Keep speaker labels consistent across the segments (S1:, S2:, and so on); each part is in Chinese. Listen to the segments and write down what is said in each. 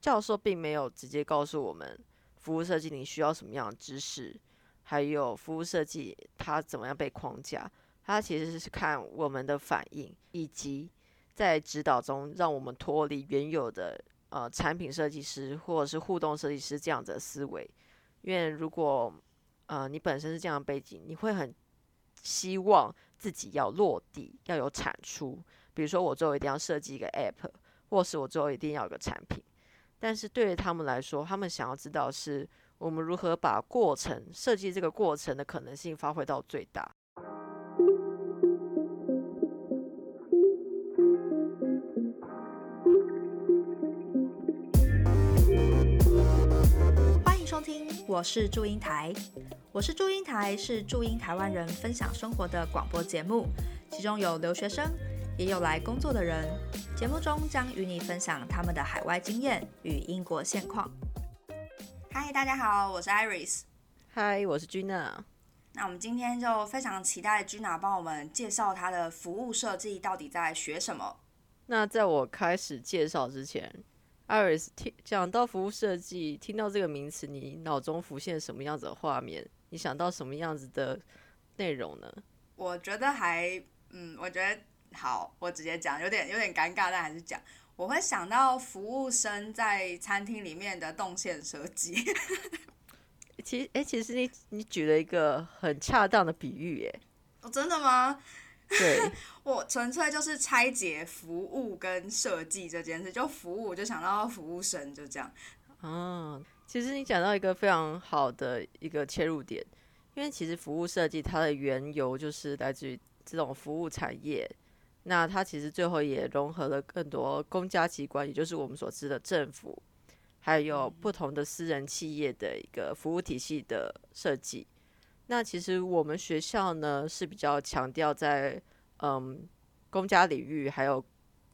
S1: 教授并没有直接告诉我们服务设计你需要什么样的知识，还有服务设计它怎么样被框架。他其实是看我们的反应，以及在指导中让我们脱离原有的呃产品设计师或者是互动设计师这样子的思维。因为如果呃你本身是这样背景，你会很希望自己要落地，要有产出。比如说我最后一定要设计一个 app，或是我最后一定要有个产品。但是对于他们来说，他们想要知道是我们如何把过程设计这个过程的可能性发挥到最大。
S2: 欢迎收听我是祝英台，我是祝英台，是祝英台湾人分享生活的广播节目，其中有留学生，也有来工作的人。节目中将与你分享他们的海外经验与英国现况。嗨，大家好，我是 Iris。
S1: 嗨，我是 Gina。
S2: 那我们今天就非常期待 Gina 帮我们介绍她的服务设计到底在学什么。
S1: 那在我开始介绍之前。Iris，听讲到服务设计，听到这个名词，你脑中浮现什么样子的画面？你想到什么样子的内容呢？
S2: 我觉得还，嗯，我觉得好，我直接讲，有点有点尴尬，但还是讲。我会想到服务生在餐厅里面的动线设计。
S1: 其实，哎，其实你你举了一个很恰当的比喻，哎，
S2: 哦，真的吗？
S1: 对，
S2: 我纯粹就是拆解服务跟设计这件事，就服务就想到服务生，就这样。
S1: 嗯，其实你讲到一个非常好的一个切入点，因为其实服务设计它的缘由就是来自于这种服务产业，那它其实最后也融合了更多公家机关，也就是我们所知的政府，还有不同的私人企业的一个服务体系的设计。那其实我们学校呢是比较强调在嗯公家领域还有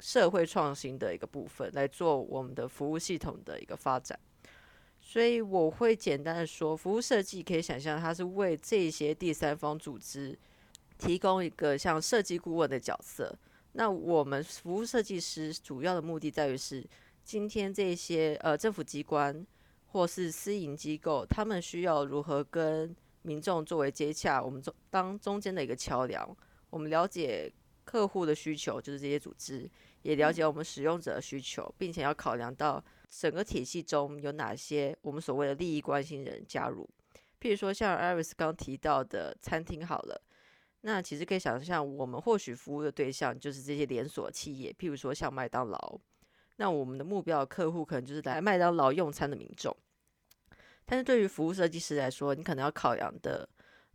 S1: 社会创新的一个部分来做我们的服务系统的一个发展，所以我会简单的说，服务设计可以想象它是为这些第三方组织提供一个像设计顾问的角色。那我们服务设计师主要的目的在于是今天这些呃政府机关或是私营机构，他们需要如何跟民众作为接洽，我们中当中间的一个桥梁，我们了解客户的需求，就是这些组织也了解我们使用者的需求，并且要考量到整个体系中有哪些我们所谓的利益关心人加入。譬如说像 Iris 刚提到的餐厅好了，那其实可以想象，我们或许服务的对象就是这些连锁企业，譬如说像麦当劳，那我们的目标客户可能就是来麦当劳用餐的民众。但是对于服务设计师来说，你可能要考量的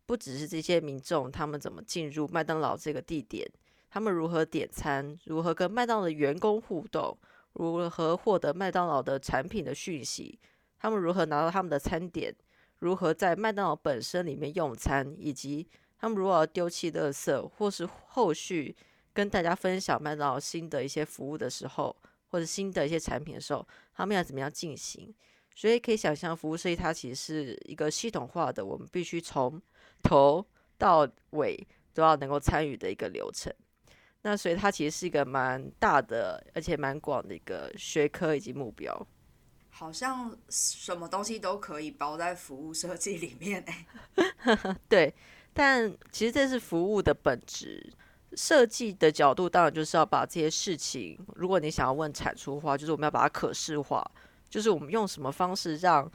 S1: 不只是这些民众他们怎么进入麦当劳这个地点，他们如何点餐，如何跟麦当劳的员工互动，如何获得麦当劳的产品的讯息，他们如何拿到他们的餐点，如何在麦当劳本身里面用餐，以及他们如果要丢弃垃圾，或是后续跟大家分享麦当劳新的一些服务的时候，或者新的一些产品的时候，他们要怎么样进行？所以可以想象，服务设计它其实是一个系统化的，我们必须从头到尾都要能够参与的一个流程。那所以它其实是一个蛮大的，而且蛮广的一个学科以及目标。
S2: 好像什么东西都可以包在服务设计里面诶。
S1: 对，但其实这是服务的本质。设计的角度当然就是要把这些事情，如果你想要问产出的话，就是我们要把它可视化。就是我们用什么方式让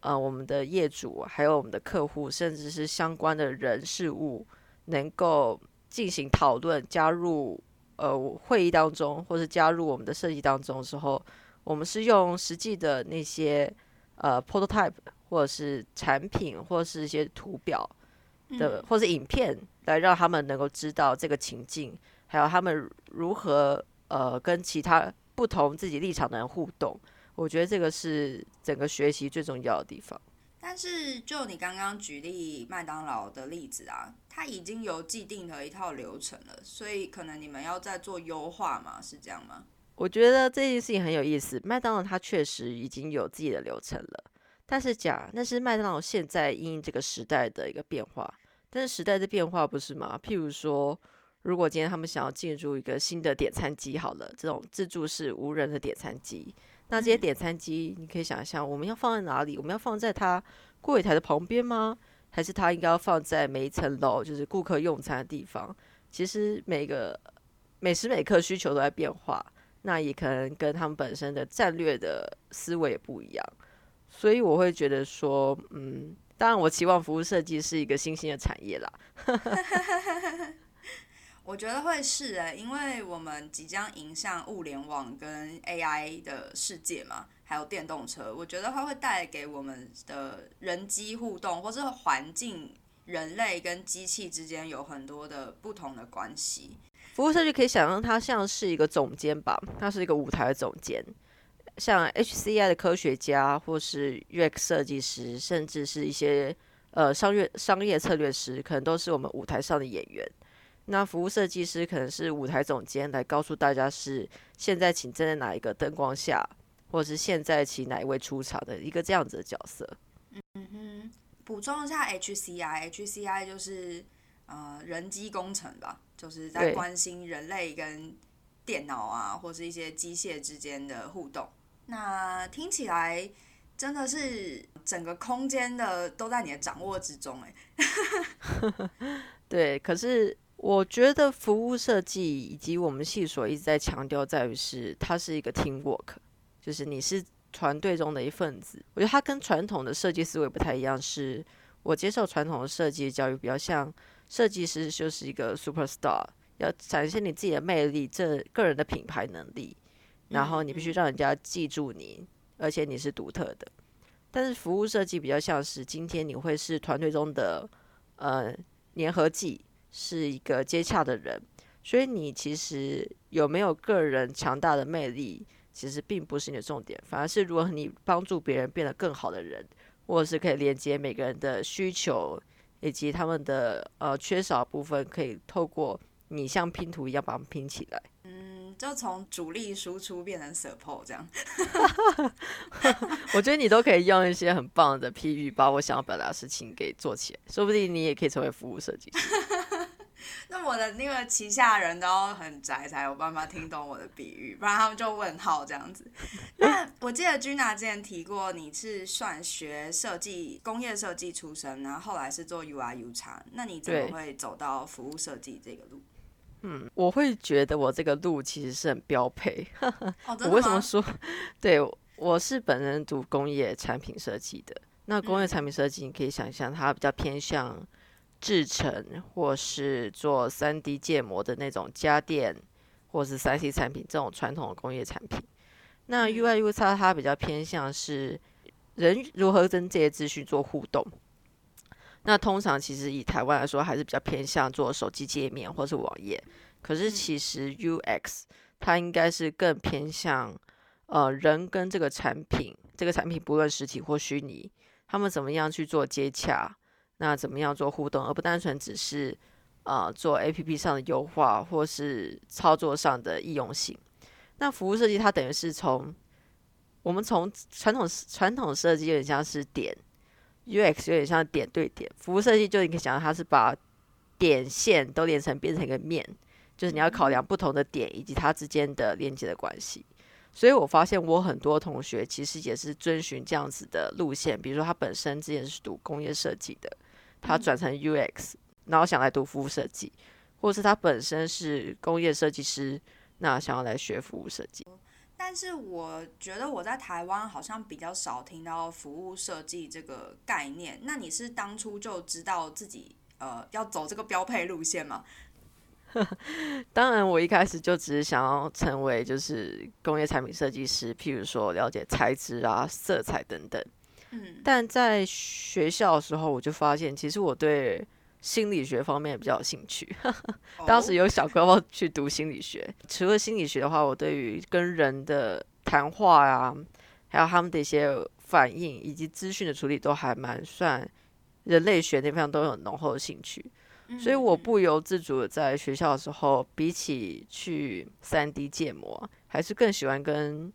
S1: 呃我们的业主还有我们的客户，甚至是相关的人事物，能够进行讨论，加入呃会议当中，或者加入我们的设计当中的时候，我们是用实际的那些呃 prototype 或者是产品或者是一些图表的或是影片，来让他们能够知道这个情境，还有他们如何呃跟其他不同自己立场的人互动。我觉得这个是整个学习最重要的地方。
S2: 但是，就你刚刚举例麦当劳的例子啊，它已经有既定的一套流程了，所以可能你们要再做优化嘛？是这样吗？
S1: 我觉得这件事情很有意思。麦当劳它确实已经有自己的流程了，但是假那是麦当劳现在因这个时代的一个变化。但是时代的变化不是吗？譬如说，如果今天他们想要进入一个新的点餐机，好了，这种自助式无人的点餐机。那这些点餐机，你可以想象，我们要放在哪里？我们要放在它柜台的旁边吗？还是它应该要放在每一层楼，就是顾客用餐的地方？其实每个每时每刻需求都在变化，那也可能跟他们本身的战略的思维也不一样。所以我会觉得说，嗯，当然我期望服务设计是一个新兴的产业啦。
S2: 我觉得会是诶，因为我们即将迎向物联网跟 AI 的世界嘛，还有电动车，我觉得它会带给我们的人机互动，或是环境、人类跟机器之间有很多的不同的关系。
S1: 服务设计可以想象它像是一个总监吧，它是一个舞台的总监，像 HCI 的科学家，或是 UX 设计师，甚至是一些呃商业商业策略师，可能都是我们舞台上的演员。那服务设计师可能是舞台总监，来告诉大家是现在请站在哪一个灯光下，或者是现在请哪一位出场的一个这样子的角色。
S2: 嗯哼，补充一下，HCI，HCI 就是呃人机工程吧，就是在关心人类跟电脑啊，或是一些机械之间的互动。那听起来真的是整个空间的都在你的掌握之中，哎。
S1: 对，可是。我觉得服务设计以及我们系所一直在强调，在于是它是一个 team work，就是你是团队中的一份子。我觉得它跟传统的设计思维不太一样，是我接受传统的设计教育，比较像设计师就是一个 super star，要展现你自己的魅力，这个人的品牌能力，然后你必须让人家记住你，而且你是独特的。但是服务设计比较像是今天你会是团队中的呃粘合剂。是一个接洽的人，所以你其实有没有个人强大的魅力，其实并不是你的重点，反而是如果你帮助别人变得更好的人，或者是可以连接每个人的需求以及他们的呃缺少部分，可以透过你像拼图一样把它们拼起来。
S2: 嗯，就从主力输出变成 support 这样。
S1: 我觉得你都可以用一些很棒的譬喻，把我想要表达的事情给做起来，说不定你也可以成为服务设计师。
S2: 那我的那个旗下人都很宅，才有办法听懂我的比喻，不然他们就问号这样子。那我记得君娜之前提过，你是算学设计、工业设计出身，然后后来是做 UI U 叉，那你怎么会走到服务设计这个路？
S1: 嗯，我会觉得我这个路其实是很标配。
S2: 我
S1: 为什么说？对，我是本人读工业产品设计的。那工业产品设计，你可以想象它比较偏向。制成或是做三 D 建模的那种家电，或是三 C 产品这种传统的工业产品，那 UI UX 它比较偏向是人如何跟这些资讯做互动。那通常其实以台湾来说，还是比较偏向做手机界面或是网页。可是其实 UX 它应该是更偏向呃人跟这个产品，这个产品不论实体或虚拟，他们怎么样去做接洽。那怎么样做互动，而不单纯只是，呃，做 A P P 上的优化，或是操作上的易用性？那服务设计它等于是从我们从传统传统设计有点像是点，U X 有点像点对点，服务设计就你可以想到它是把点线都连成变成一个面，就是你要考量不同的点以及它之间的连接的关系。所以我发现我很多同学其实也是遵循这样子的路线，比如说他本身之前是读工业设计的。他转成 UX，然后想来读服务设计，或是他本身是工业设计师，那想要来学服务设计。
S2: 但是我觉得我在台湾好像比较少听到服务设计这个概念。那你是当初就知道自己呃要走这个标配路线吗？
S1: 当然，我一开始就只是想要成为就是工业产品设计师，譬如说了解材质啊、色彩等等。但在学校的时候，我就发现，其实我对心理学方面比较有兴趣。当时有小哥要去读心理学，除了心理学的话，我对于跟人的谈话啊，还有他们的一些反应以及资讯的处理，都还蛮算人类学那方都有浓厚的兴趣。所以我不由自主的在学校的时候，比起去三 D 建模，还是更喜欢跟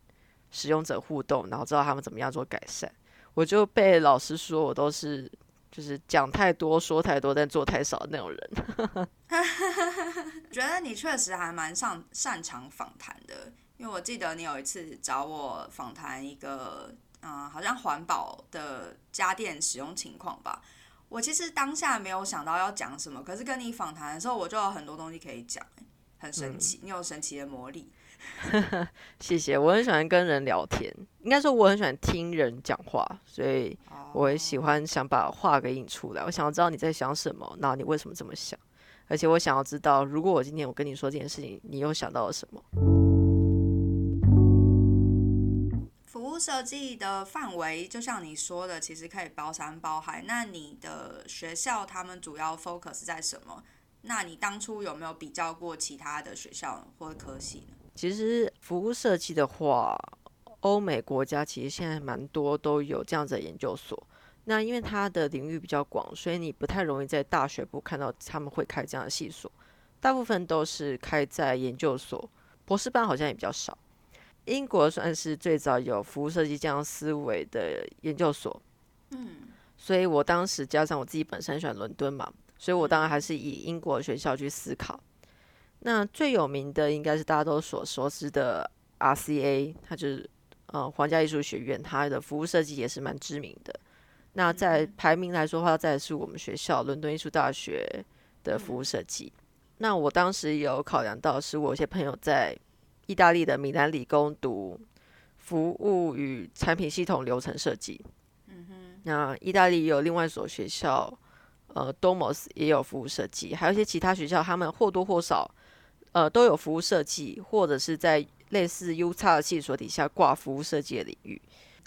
S1: 使用者互动，然后知道他们怎么样做改善。我就被老师说我都是就是讲太多说太多但做太少的那种人。
S2: 觉得你确实还蛮擅擅长访谈的，因为我记得你有一次找我访谈一个，嗯，好像环保的家电使用情况吧。我其实当下没有想到要讲什么，可是跟你访谈的时候，我就有很多东西可以讲，很神奇，你有神奇的魔力。
S1: 谢谢，我很喜欢跟人聊天，应该说我很喜欢听人讲话，所以我也喜欢想把话给引出来。我想要知道你在想什么，那你为什么这么想？而且我想要知道，如果我今天我跟你说这件事情，你又想到了什么？
S2: 服务设计的范围，就像你说的，其实可以包山包海。那你的学校他们主要 focus 在什么？那你当初有没有比较过其他的学校或者科系呢？
S1: 其实服务设计的话，欧美国家其实现在蛮多都有这样子的研究所。那因为它的领域比较广，所以你不太容易在大学部看到他们会开这样的系所，大部分都是开在研究所，博士班好像也比较少。英国算是最早有服务设计这样思维的研究所，嗯，所以我当时加上我自己本身喜欢伦敦嘛，所以我当然还是以英国学校去思考。那最有名的应该是大家都所熟知的 RCA，它就是呃皇家艺术学院，它的服务设计也是蛮知名的。那在排名来说的话，再是我们学校伦敦艺术大学的服务设计。那我当时有考量到，是我有些朋友在意大利的米兰理工读服务与产品系统流程设计。嗯哼。那意大利有另外一所学校，呃，Domos 也有服务设计，还有一些其他学校，他们或多或少，呃，都有服务设计，或者是在类似 U 叉的系所底下挂服务设计的领域。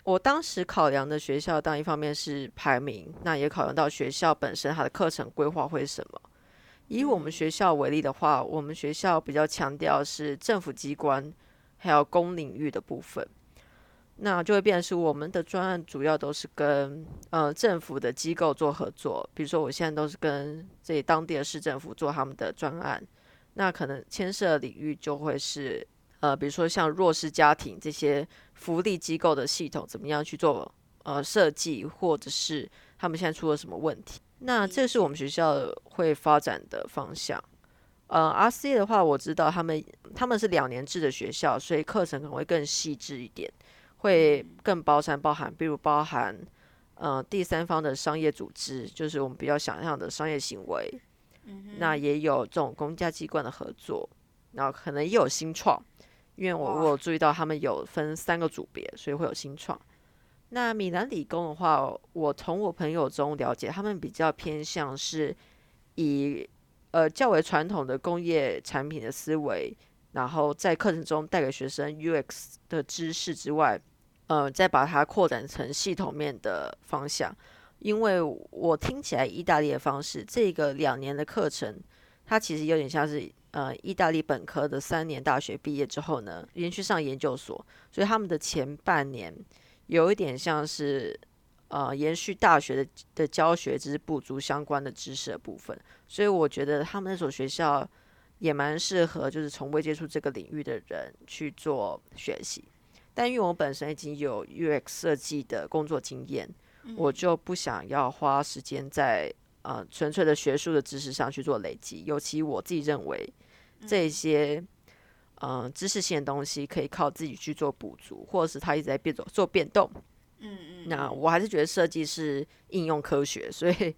S1: 我当时考量的学校，当一方面是排名，那也考量到学校本身它的课程规划会是什么。以我们学校为例的话，我们学校比较强调是政府机关还有公领域的部分，那就会变成是我们的专案主要都是跟呃政府的机构做合作。比如说，我现在都是跟这里当地的市政府做他们的专案，那可能牵涉领域就会是。呃，比如说像弱势家庭这些福利机构的系统，怎么样去做呃设计，或者是他们现在出了什么问题？那这是我们学校会发展的方向。呃，RC 的话，我知道他们他们是两年制的学校，所以课程可能会更细致一点，会更包山包含，比如包含呃第三方的商业组织，就是我们比较想象的商业行为。那也有这种公家机关的合作，然后可能也有新创。因为我我有注意到他们有分三个组别，所以会有新创。那米兰理工的话，我从我朋友中了解，他们比较偏向是以呃较为传统的工业产品的思维，然后在课程中带给学生 UX 的知识之外，呃，再把它扩展成系统面的方向。因为我听起来意大利的方式，这个两年的课程，它其实有点像是。呃，意大利本科的三年大学毕业之后呢，连续上研究所，所以他们的前半年有一点像是呃延续大学的的教学，只是补足相关的知识的部分。所以我觉得他们那所学校也蛮适合，就是从未接触这个领域的人去做学习。但因为我本身已经有 UX 设计的工作经验，我就不想要花时间在。呃，纯粹的学术的知识上去做累积，尤其我自己认为这些呃知识性的东西可以靠自己去做补足，或者是它一直在变走做变动。嗯嗯。那我还是觉得设计是应用科学，所以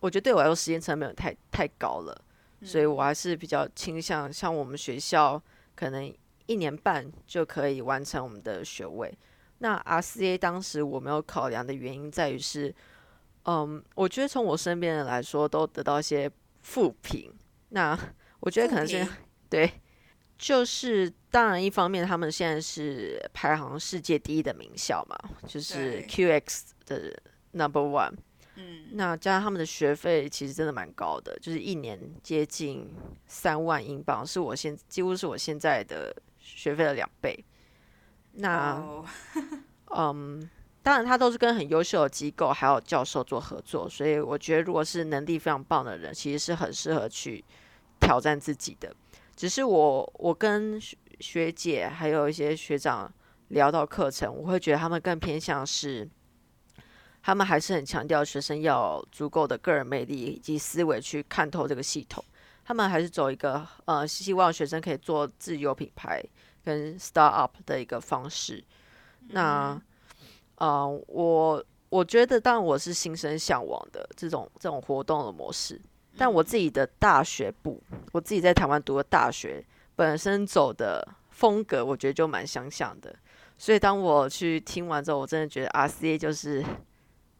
S1: 我觉得对我来说时间成本太太高了，所以我还是比较倾向像我们学校可能一年半就可以完成我们的学位。那 RCA 当时我没有考量的原因在于是。嗯，我觉得从我身边人来说，都得到一些负评。那我觉得可能是对，就是当然一方面，他们现在是排行世界第一的名校嘛，就是 QX 的 Number One。嗯，那加上他们的学费其实真的蛮高的，就是一年接近三万英镑，是我现几乎是我现在的学费的两倍。那，嗯。当然，他都是跟很优秀的机构还有教授做合作，所以我觉得，如果是能力非常棒的人，其实是很适合去挑战自己的。只是我，我跟学姐还有一些学长聊到课程，我会觉得他们更偏向是，他们还是很强调学生要足够的个人魅力以及思维去看透这个系统。他们还是走一个呃，希望学生可以做自由品牌，跟 start up 的一个方式。那，呃，我我觉得，当然我是心生向往的这种这种活动的模式。但我自己的大学部，我自己在台湾读的大学本身走的风格，我觉得就蛮相像的。所以当我去听完之后，我真的觉得 RCA 就是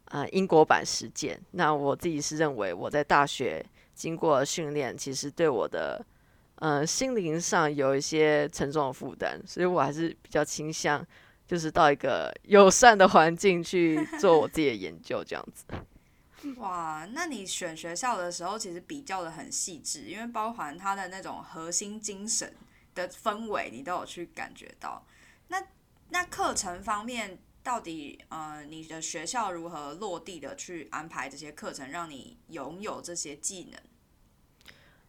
S1: 呃英国版实践。那我自己是认为我在大学经过训练，其实对我的呃心灵上有一些沉重的负担，所以我还是比较倾向。就是到一个友善的环境去做我自己的研究，这样子。
S2: 哇，那你选学校的时候，其实比较的很细致，因为包含它的那种核心精神的氛围，你都有去感觉到。那那课程方面，到底呃，你的学校如何落地的去安排这些课程，让你拥有这些技能？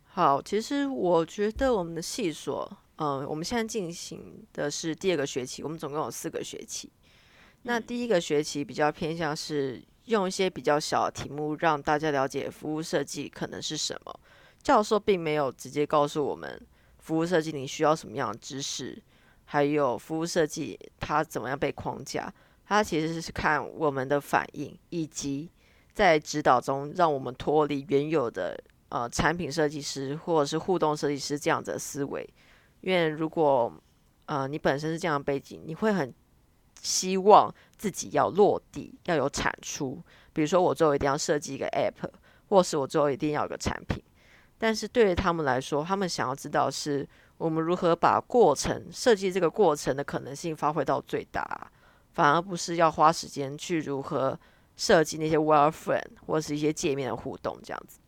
S1: 好，其实我觉得我们的系所。嗯，我们现在进行的是第二个学期，我们总共有四个学期。那第一个学期比较偏向是用一些比较小的题目，让大家了解服务设计可能是什么。教授并没有直接告诉我们服务设计你需要什么样的知识，还有服务设计它怎么样被框架。他其实是看我们的反应，以及在指导中让我们脱离原有的呃产品设计师或者是互动设计师这样子的思维。因为如果呃你本身是这样背景，你会很希望自己要落地，要有产出。比如说我最后一定要设计一个 app，或是我最后一定要有个产品。但是对于他们来说，他们想要知道是我们如何把过程设计这个过程的可能性发挥到最大，反而不是要花时间去如何设计那些 wireframe 或是一些界面的互动这样子。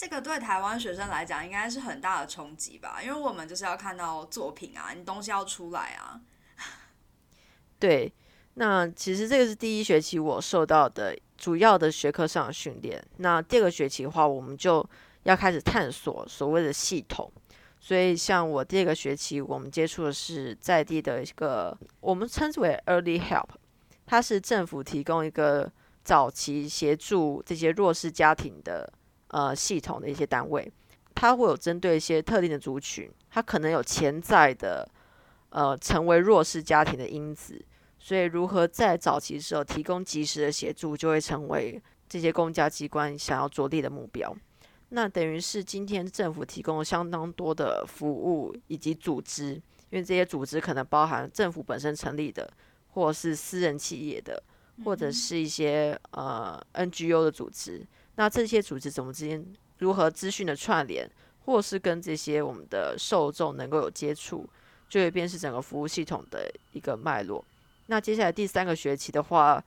S2: 这个对台湾学生来讲应该是很大的冲击吧，因为我们就是要看到作品啊，你东西要出来啊。
S1: 对，那其实这个是第一学期我受到的主要的学科上的训练。那第二个学期的话，我们就要开始探索所谓的系统。所以像我第二个学期，我们接触的是在地的一个我们称之为 Early Help，它是政府提供一个早期协助这些弱势家庭的。呃，系统的一些单位，它会有针对一些特定的族群，它可能有潜在的呃成为弱势家庭的因子，所以如何在早期时候提供及时的协助，就会成为这些公家机关想要着力的目标。那等于是今天政府提供了相当多的服务以及组织，因为这些组织可能包含政府本身成立的，或是私人企业的，或者是一些呃 NGO 的组织。那这些组织怎么之间如何资讯的串联，或是跟这些我们的受众能够有接触，就会变是整个服务系统的一个脉络。那接下来第三个学期的话，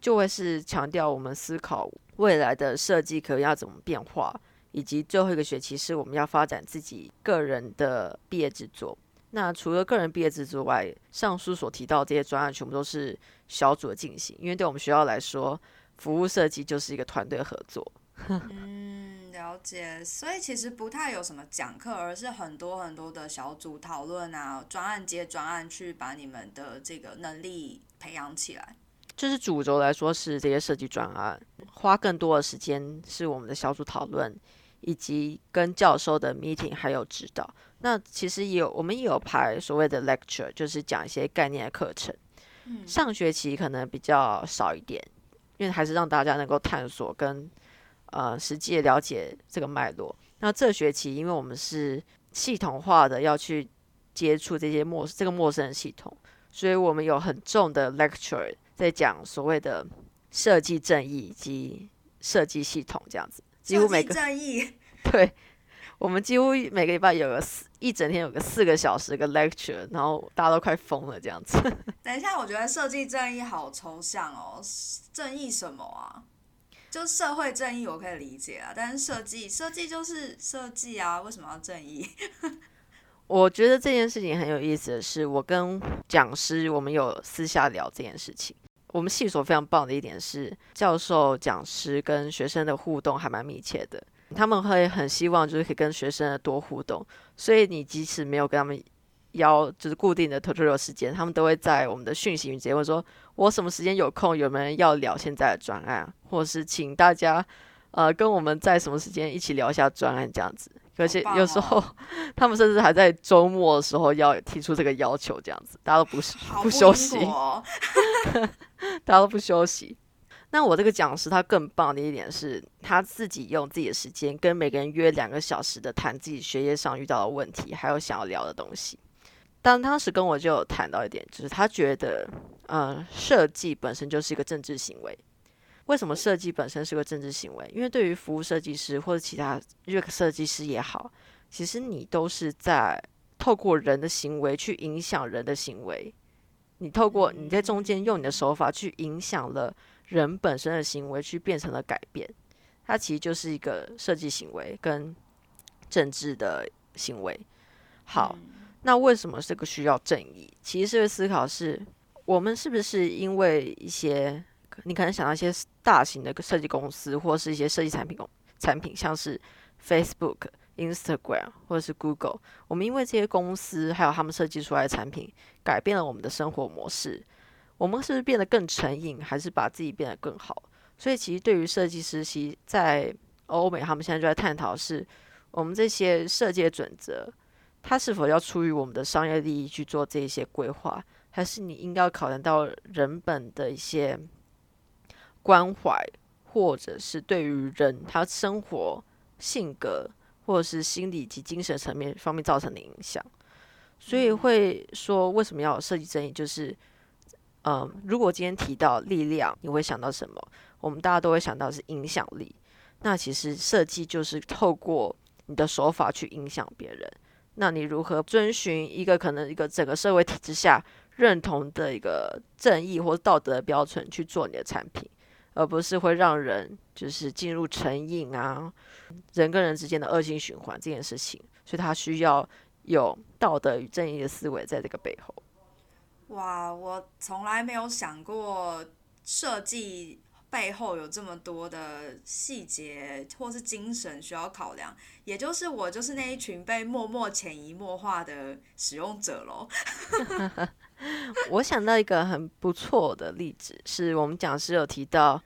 S1: 就会是强调我们思考未来的设计可能要怎么变化，以及最后一个学期是我们要发展自己个人的毕业制作。那除了个人毕业制作外，上述所提到这些专案全部都是小组的进行，因为对我们学校来说。服务设计就是一个团队合作。
S2: 嗯，了解。所以其实不太有什么讲课，而是很多很多的小组讨论啊，专案接专案去把你们的这个能力培养起来。
S1: 就是主轴来说是这些设计专案，花更多的时间是我们的小组讨论，以及跟教授的 meeting 还有指导。那其实也有我们也有排所谓的 lecture，就是讲一些概念的课程。上学期可能比较少一点。因为还是让大家能够探索跟呃实际了解这个脉络。那这学期，因为我们是系统化的要去接触这些陌这个陌生的系统，所以我们有很重的 lecture 在讲所谓的设计正义以及设计系统这样子。几乎每个
S2: 正义
S1: 对。我们几乎每个礼拜有个四一整天有个四个小时个 lecture，然后大家都快疯了这样子。
S2: 等一下，我觉得设计正义好抽象哦，正义什么啊？就社会正义我可以理解啊，但是设计设计就是设计啊，为什么要正义？
S1: 我觉得这件事情很有意思的是，我跟讲师我们有私下聊这件事情。我们系所非常棒的一点是，教授、讲师跟学生的互动还蛮密切的。他们会很希望就是可以跟学生多互动，所以你即使没有跟他们邀就是固定的 tutorial 时间，他们都会在我们的讯息直接问说：“我什么时间有空？有没有人要聊现在的专案？或者是请大家呃跟我们在什么时间一起聊一下专案？”这样子而且有时候、
S2: 哦
S1: 他们甚至还在周末的时候要提出这个要求，这样子大家都不是不休息，
S2: 哦
S1: 大家都不休息。那我这个讲师他更棒的一点是，他自己用自己的时间跟每个人约两个小时的谈自己学业上遇到的问题，还有想要聊的东西。但当时跟我就有谈到一点，就是他觉得，呃，设计本身就是一个政治行为。为什么设计本身是个政治行为？因为对于服务设计师或者其他 UX 设计师也好，其实你都是在透过人的行为去影响人的行为。你透过你在中间用你的手法去影响了人本身的行为，去变成了改变。它其实就是一个设计行为跟政治的行为。好，那为什么这个需要正义？其实这个思考是我们是不是因为一些你可能想到一些大型的设计公司，或是一些设计产品公产品，像是 Facebook、Instagram 或者是 Google，我们因为这些公司还有他们设计出来的产品，改变了我们的生活模式，我们是不是变得更成瘾，还是把自己变得更好？所以其实对于设计师，其实在欧美他们现在就在探讨是我们这些设计的准则，它是否要出于我们的商业利益去做这些规划，还是你应该要考量到人本的一些关怀，或者是对于人他生活性格或者是心理及精神层面方面造成的影响。所以会说为什么要有设计争议，就是。嗯，如果今天提到力量，你会想到什么？我们大家都会想到是影响力。那其实设计就是透过你的手法去影响别人。那你如何遵循一个可能一个整个社会体制下认同的一个正义或道德的标准去做你的产品，而不是会让人就是进入成瘾啊，人跟人之间的恶性循环这件事情。所以他需要有道德与正义的思维在这个背后。
S2: 哇，我从来没有想过设计背后有这么多的细节或是精神需要考量，也就是我就是那一群被默默潜移默化的使用者喽。
S1: 我想到一个很不错的例子，是我们讲师有提到，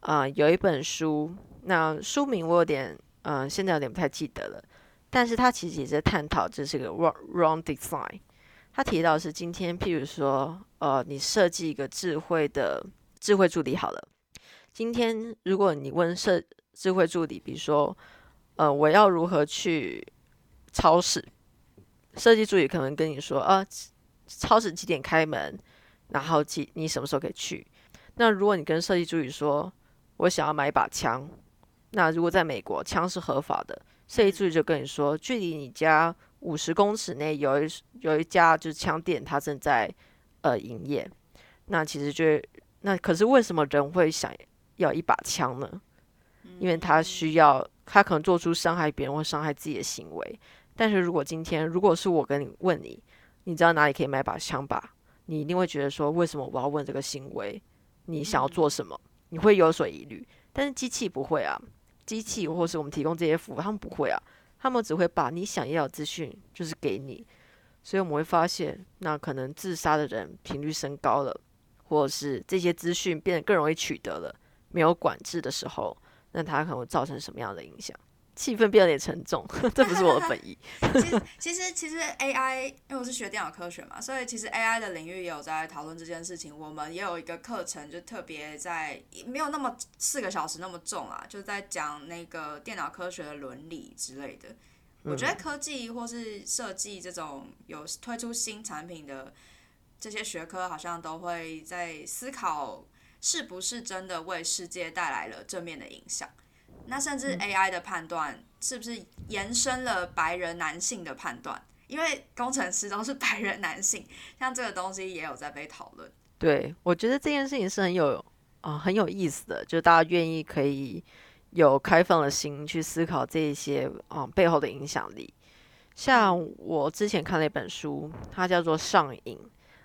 S1: 啊、有一本书，那书名我有点，嗯、现在有点不太记得了，但是他其实也在探讨这是个 wrong wrong design。他提到是今天，譬如说，呃，你设计一个智慧的智慧助理好了，今天如果你问设智慧助理，比如说，呃，我要如何去超市，设计助理可能跟你说，啊，超市几点开门，然后几你什么时候可以去？那如果你跟设计助理说，我想要买一把枪，那如果在美国枪是合法的，设计助理就跟你说，距离你家五十公尺内有一有一家就是枪店，它正在呃营业。那其实就那可是为什么人会想要一把枪呢？因为他需要，他可能做出伤害别人或伤害自己的行为。但是如果今天如果是我跟你问你，你知道哪里可以买把枪吧？你一定会觉得说，为什么我要问这个行为？你想要做什么？你会有所疑虑。但是机器不会啊，机器或是我们提供这些服务，他们不会啊，他们只会把你想要的资讯就是给你。所以我们会发现，那可能自杀的人频率升高了，或者是这些资讯变得更容易取得了，没有管制的时候，那它可能会造成什么样的影响？气氛变得有点沉重，这不是我的本意。
S2: 其实其实其实 AI，因为我是学电脑科学嘛，所以其实 AI 的领域也有在讨论这件事情。我们也有一个课程，就特别在没有那么四个小时那么重啊，就在讲那个电脑科学的伦理之类的。我觉得科技或是设计这种有推出新产品的这些学科，好像都会在思考是不是真的为世界带来了正面的影响。那甚至 AI 的判断是不是延伸了白人男性的判断？因为工程师都是白人男性，像这个东西也有在被讨论。
S1: 对，我觉得这件事情是很有啊、很有意思的，就是大家愿意可以有开放的心去思考这一些啊、背后的影响力。像我之前看了一本书，它叫做《上瘾》，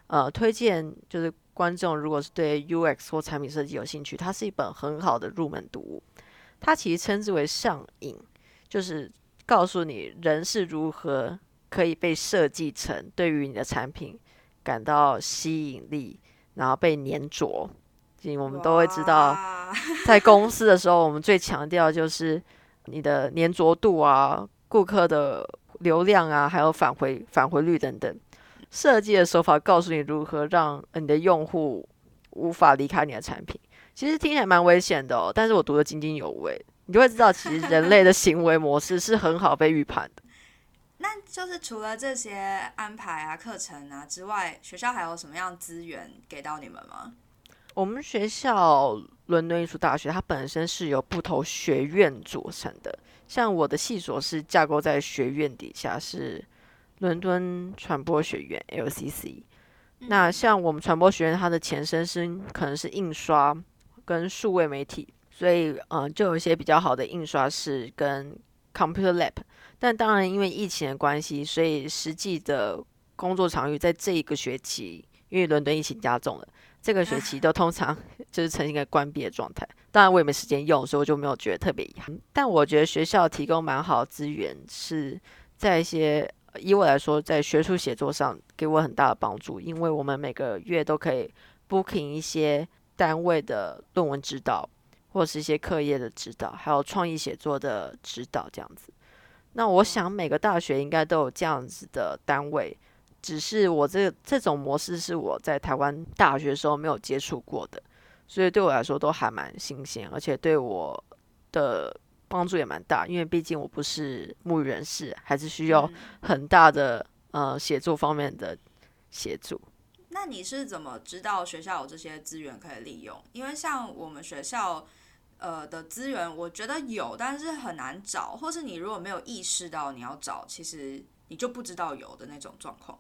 S1: 呃，推荐就是观众如果是对 UX 或产品设计有兴趣，它是一本很好的入门读物。它其实称之为上瘾，就是告诉你人是如何可以被设计成对于你的产品感到吸引力，然后被粘着。我们都会知道，在公司的时候，我们最强调就是你的粘着度啊、顾客的流量啊，还有返回返回率等等。设计的手法告诉你如何让你的用户无法离开你的产品。其实听起来蛮危险的哦，但是我读的津津有味，你就会知道，其实人类的行为模式是很好被预判的。
S2: 那就是除了这些安排啊、课程啊之外，学校还有什么样资源给到你们吗？
S1: 我们学校伦敦艺术大学，它本身是由不同学院组成的。像我的系所是架构在学院底下，是伦敦传播学院 （LCC）。那像我们传播学院，它的前身是可能是印刷跟数位媒体，所以嗯，就有一些比较好的印刷室跟 Computer Lab。但当然，因为疫情的关系，所以实际的工作场域在这一个学期，因为伦敦疫情加重了。这个学期都通常 就是呈现一个关闭的状态，当然我也没时间用，所以我就没有觉得特别遗憾。但我觉得学校提供蛮好的资源，是在一些以我来说，在学术写作上给我很大的帮助，因为我们每个月都可以 booking 一些单位的论文指导，或者是一些课业的指导，还有创意写作的指导这样子。那我想每个大学应该都有这样子的单位。只是我这这种模式是我在台湾大学时候没有接触过的，所以对我来说都还蛮新鲜，而且对我的帮助也蛮大。因为毕竟我不是母语人士，还是需要很大的呃写作方面的协助。
S2: 那你是怎么知道学校有这些资源可以利用？因为像我们学校呃的资源，我觉得有，但是很难找，或是你如果没有意识到你要找，其实你就不知道有的那种状况。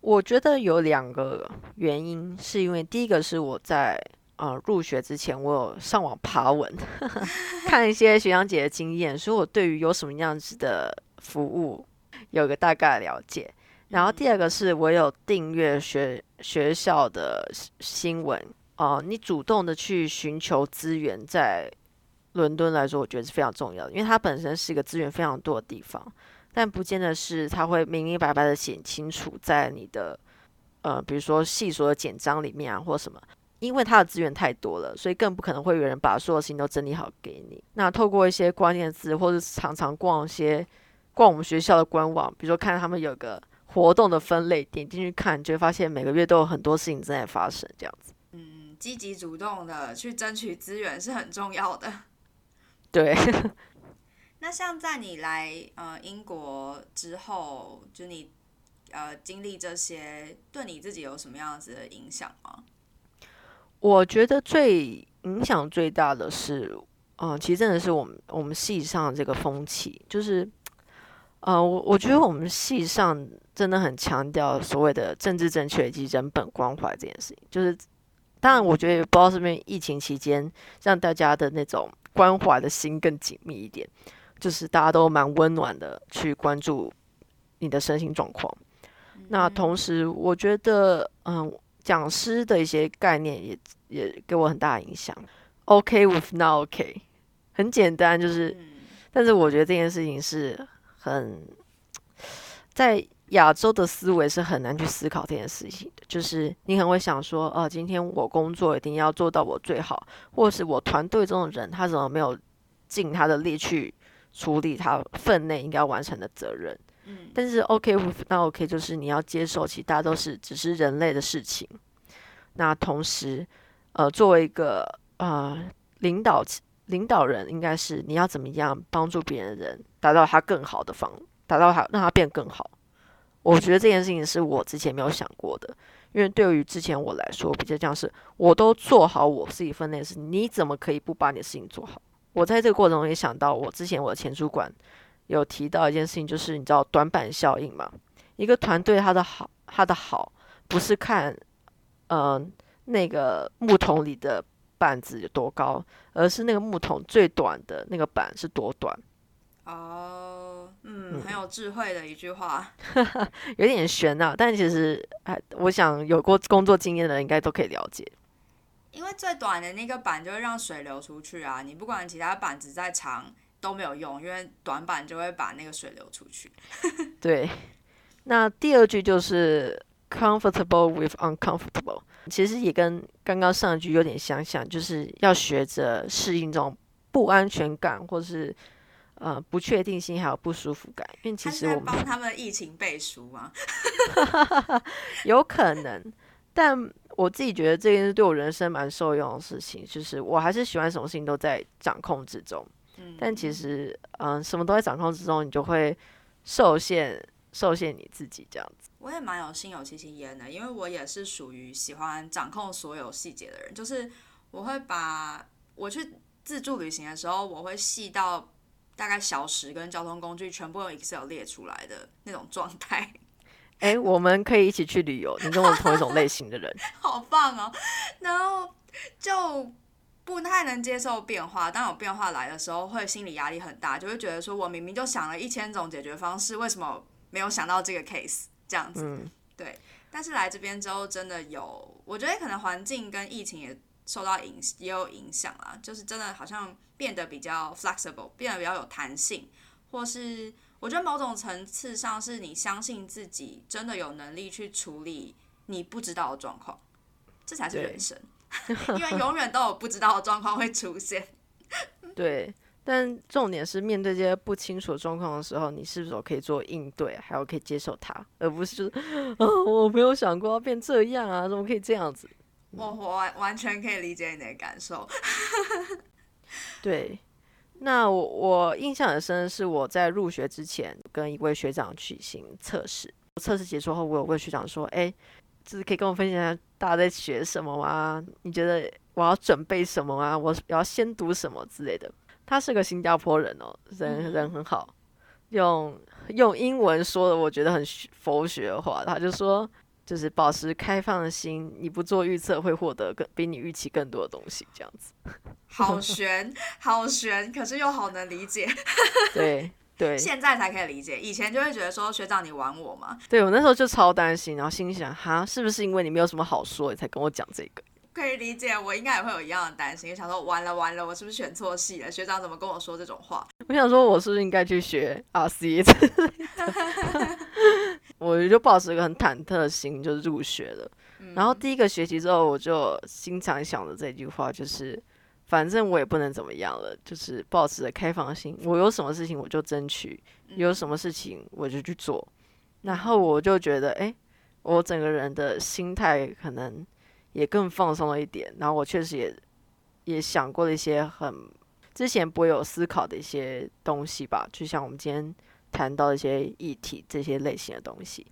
S1: 我觉得有两个原因，是因为第一个是我在呃入学之前，我有上网爬文，看一些学长姐的经验，所以我对于有什么样子的服务有个大概了解。然后第二个是我有订阅学学校的新闻哦，你主动的去寻求资源，在伦敦来说，我觉得是非常重要的，因为它本身是一个资源非常多的地方。但不见得是它会明明白白的写清楚在你的呃，比如说细所的简章里面啊，或什么，因为它的资源太多了，所以更不可能会有人把所有事情都整理好给你。那透过一些关键字，或者常常逛一些逛我们学校的官网，比如说看他们有个活动的分类，点进去看，就会发现每个月都有很多事情正在发生，这样子。
S2: 嗯，积极主动的去争取资源是很重要的。
S1: 对。
S2: 那像在你来呃英国之后，就你呃经历这些，对你自己有什么样子的影响吗？
S1: 我觉得最影响最大的是，嗯，其实真的是我们我们系上这个风气，就是，呃，我我觉得我们系上真的很强调所谓的政治正确以及人本关怀这件事情。就是，当然，我觉得也不知道是不是疫情期间让大家的那种关怀的心更紧密一点。就是大家都蛮温暖的，去关注你的身心状况。那同时，我觉得，嗯，讲师的一些概念也也给我很大影响。OK with not OK，很简单，就是，但是我觉得这件事情是很在亚洲的思维是很难去思考这件事情的。就是你很会想说，哦，今天我工作一定要做到我最好，或是我团队中的人他怎么没有尽他的力去。处理他分内应该完成的责任，嗯，但是 OK 那 OK 就是你要接受，其实大家都是只是人类的事情。那同时，呃，作为一个呃领导领导人，应该是你要怎么样帮助别人，人达到他更好的方，达到他让他变更好。我觉得这件事情是我之前没有想过的，因为对于之前我来说，比较像是我都做好我自己分内的事，你怎么可以不把你的事情做好？我在这个过程中也想到，我之前我的前主管有提到一件事情，就是你知道短板效应嘛？一个团队它的好，它的好不是看，嗯，那个木桶里的板子有多高，而是那个木桶最短的那个板是多短。
S2: 哦，嗯，很有智慧的一句话，
S1: 有点悬啊，但其实，哎，我想有过工作经验的人应该都可以了解。
S2: 因为最短的那个板就会让水流出去啊，你不管其他板子再长都没有用，因为短板就会把那个水流出去。
S1: 对，那第二句就是 comfortable with uncomfortable，其实也跟刚刚上一句有点相像，就是要学着适应这种不安全感或是呃不确定性还有不舒服感，因为其实我们
S2: 帮他们疫情背书吗？
S1: 有可能，但我自己觉得这件事对我人生蛮受用的事情，就是我还是喜欢什么事情都在掌控之中。嗯，但其实嗯，什么都在掌控之中，你就会受限，受限你自己这样子。
S2: 我也蛮有心有戚戚焉的，因为我也是属于喜欢掌控所有细节的人，就是我会把我去自助旅行的时候，我会细到大概小时跟交通工具全部用 Excel 列出来的那种状态。
S1: 哎，我们可以一起去旅游，你跟我同一种类型的人，
S2: 好棒哦！然后就不太能接受变化，当有变化来的时候，会心理压力很大，就会觉得说我明明就想了一千种解决方式，为什么没有想到这个 case？这样子，对。但是来这边之后，真的有，我觉得可能环境跟疫情也受到影，也有影响啦。就是真的好像变得比较 flexible，变得比较有弹性，或是我觉得某种层次上是你相信自己真的有能力去处理你不知道的状况，这才是人生。因为永远都有不知道的状况会出现。
S1: 对。但重点是面对这些不清楚的状况的时候，你是否可以做应对，还有可以接受它，而不是啊，我没有想过要变这样啊，怎么可以这样子？
S2: 我我完完全可以理解你的感受。
S1: 对，那我我印象很深的是，我在入学之前跟一位学长举行测试，测试结束后，我有问学长说：“哎，就是可以跟我分享一下大家在学什么吗？你觉得我要准备什么啊？我要先读什么之类的？”他是个新加坡人哦，人人很好，用用英文说的，我觉得很佛学的话，他就说，就是保持开放的心，你不做预测会获得更比你预期更多的东西，这样子。
S2: 好悬，好悬，可是又好能理解。
S1: 对对，
S2: 现在才可以理解，以前就会觉得说学长你玩我嘛？
S1: 对我那时候就超担心，然后心想，哈，是不是因为你没有什么好说，你才跟我讲这个？
S2: 可以理解，我应该也会有一样的担心，想说完了完了，我是不是选错戏了？学长怎么跟我说这种话？
S1: 我想说，我是不是应该去学 RC？我就抱持一个很忐忑的心，就入学了。然后第一个学期之后，我就经常想着这句话，就是反正我也不能怎么样了，就是保持着开放心，我有什么事情我就争取，有什么事情我就去做。然后我就觉得，哎，我整个人的心态可能。也更放松了一点，然后我确实也也想过了一些很之前不会有思考的一些东西吧，就像我们今天谈到一些议题这些类型的东西。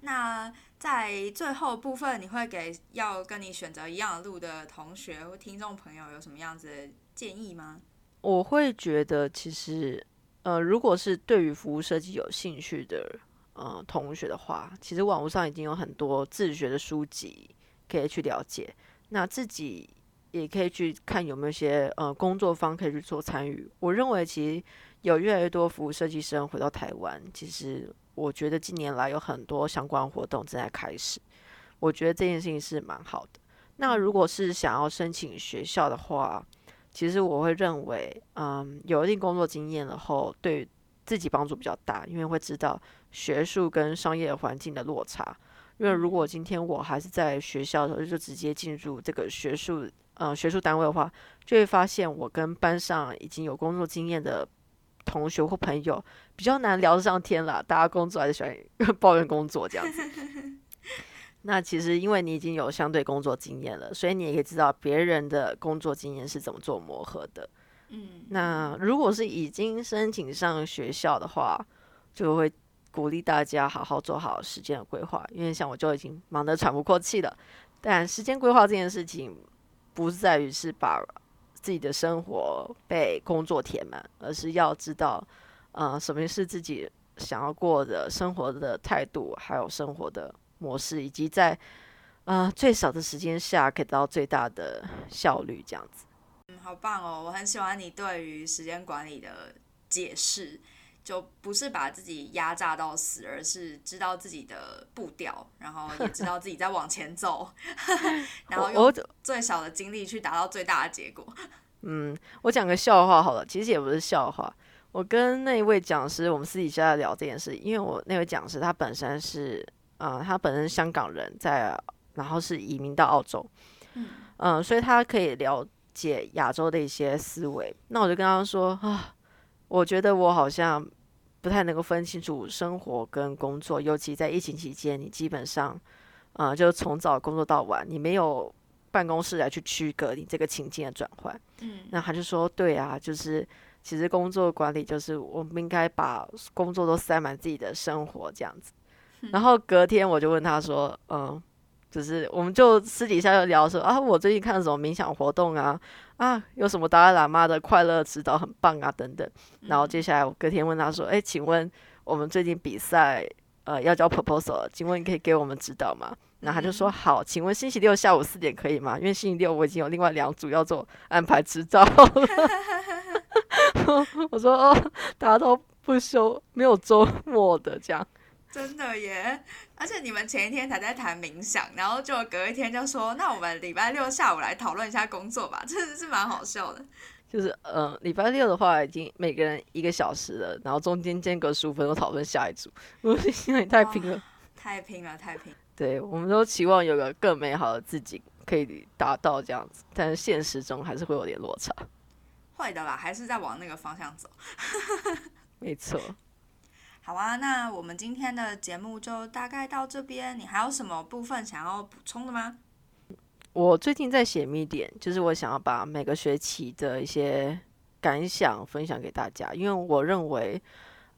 S2: 那在最后部分，你会给要跟你选择一样的路的同学或听众朋友有什么样子的建议吗？
S1: 我会觉得，其实呃，如果是对于服务设计有兴趣的呃同学的话，其实网络上已经有很多自学的书籍。可以去了解，那自己也可以去看有没有一些呃工作方可以去做参与。我认为其实有越来越多服务设计生回到台湾，其实我觉得近年来有很多相关活动正在开始，我觉得这件事情是蛮好的。那如果是想要申请学校的话，其实我会认为，嗯，有一定工作经验了后，对自己帮助比较大，因为会知道学术跟商业环境的落差。因为如果今天我还是在学校的时候，就直接进入这个学术呃学术单位的话，就会发现我跟班上已经有工作经验的同学或朋友比较难聊得上天了。大家工作还是喜欢 抱怨工作这样子。那其实因为你已经有相对工作经验了，所以你也可以知道别人的工作经验是怎么做磨合的。嗯，那如果是已经申请上学校的话，就会。鼓励大家好好做好时间的规划，因为像我就已经忙得喘不过气了。但时间规划这件事情，不是在于是把自己的生活被工作填满，而是要知道，呃，什么是自己想要过的生活的态度，还有生活的模式，以及在呃最少的时间下可以得到最大的效率，这样子。
S2: 嗯，好棒哦！我很喜欢你对于时间管理的解释。就不是把自己压榨到死，而是知道自己的步调，然后也知道自己在往前走，然后用最少的精力去达到最大的结果。
S1: 嗯，我讲个笑话好了，其实也不是笑话。我跟那一位讲师，我们私底下聊这件事，因为我那位讲师他本身是，呃，他本身香港人，在然后是移民到澳洲，嗯，所以他可以了解亚洲的一些思维。那我就跟他说啊。我觉得我好像不太能够分清楚生活跟工作，尤其在疫情期间，你基本上，呃，就从早工作到晚，你没有办公室来去区隔你这个情境的转换。
S2: 嗯，
S1: 那他就说，对啊，就是其实工作管理就是我们应该把工作都塞满自己的生活这样子。然后隔天我就问他说，嗯，就是我们就私底下就聊说啊，我最近看了什么冥想活动啊，啊，有什么达赖喇嘛的快乐指导很棒啊等等。然后接下来我隔天问他说，哎，请问我们最近比赛呃要交 proposal，请问你可以给我们指导吗？然后他就说好，请问星期六下午四点可以吗？因为星期六我已经有另外两组要做安排指导。我说哦，大家都不休，没有周末的这样。
S2: 真的耶！而且你们前一天才在谈冥想，然后就隔一天就说，那我们礼拜六下午来讨论一下工作吧，真的是蛮好笑的。
S1: 就是嗯，礼拜六的话已经每个人一个小时了，然后中间间隔十五分钟讨论下一组，我现在太拼了，
S2: 太拼了，太拼。
S1: 对，我们都期望有个更美好的自己可以达到这样子，但是现实中还是会有点落差。
S2: 会的啦，还是在往那个方向走。
S1: 没错。
S2: 好啊，那我们今天的节目就大概到这边。你还有什么部分想要补充的吗？
S1: 我最近在写密点，就是我想要把每个学期的一些感想分享给大家。因为我认为，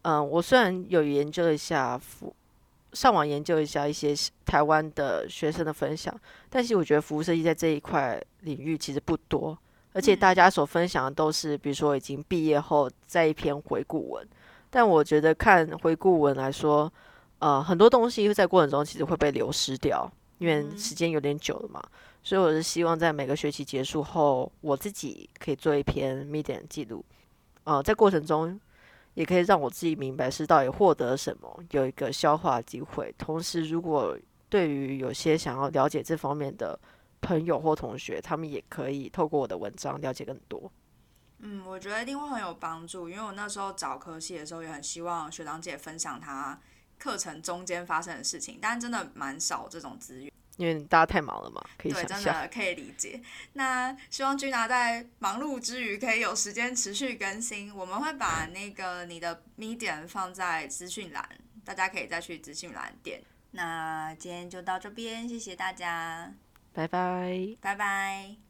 S1: 嗯，我虽然有研究一下服，上网研究一下一些台湾的学生的分享，但是我觉得服务设计在这一块领域其实不多，而且大家所分享的都是，比如说已经毕业后在一篇回顾文。但我觉得看回顾文来说，呃，很多东西在过程中其实会被流失掉，因为时间有点久了嘛。所以我是希望在每个学期结束后，我自己可以做一篇 medium 记录，呃，在过程中也可以让我自己明白是到底获得什么，有一个消化机会。同时，如果对于有些想要了解这方面的朋友或同学，他们也可以透过我的文章了解更多。
S2: 嗯，我觉得一定会很有帮助，因为我那时候找科系的时候也很希望学长姐分享他课程中间发生的事情，但真的蛮少这种资源，
S1: 因为大家太忙了嘛，可以
S2: 对，真的可以理解。那希望君娜在忙碌之余可以有时间持续更新，我们会把那个你的 medium 放在资讯栏，大家可以再去资讯栏点。那今天就到这边，谢谢大家，
S1: 拜拜，
S2: 拜拜。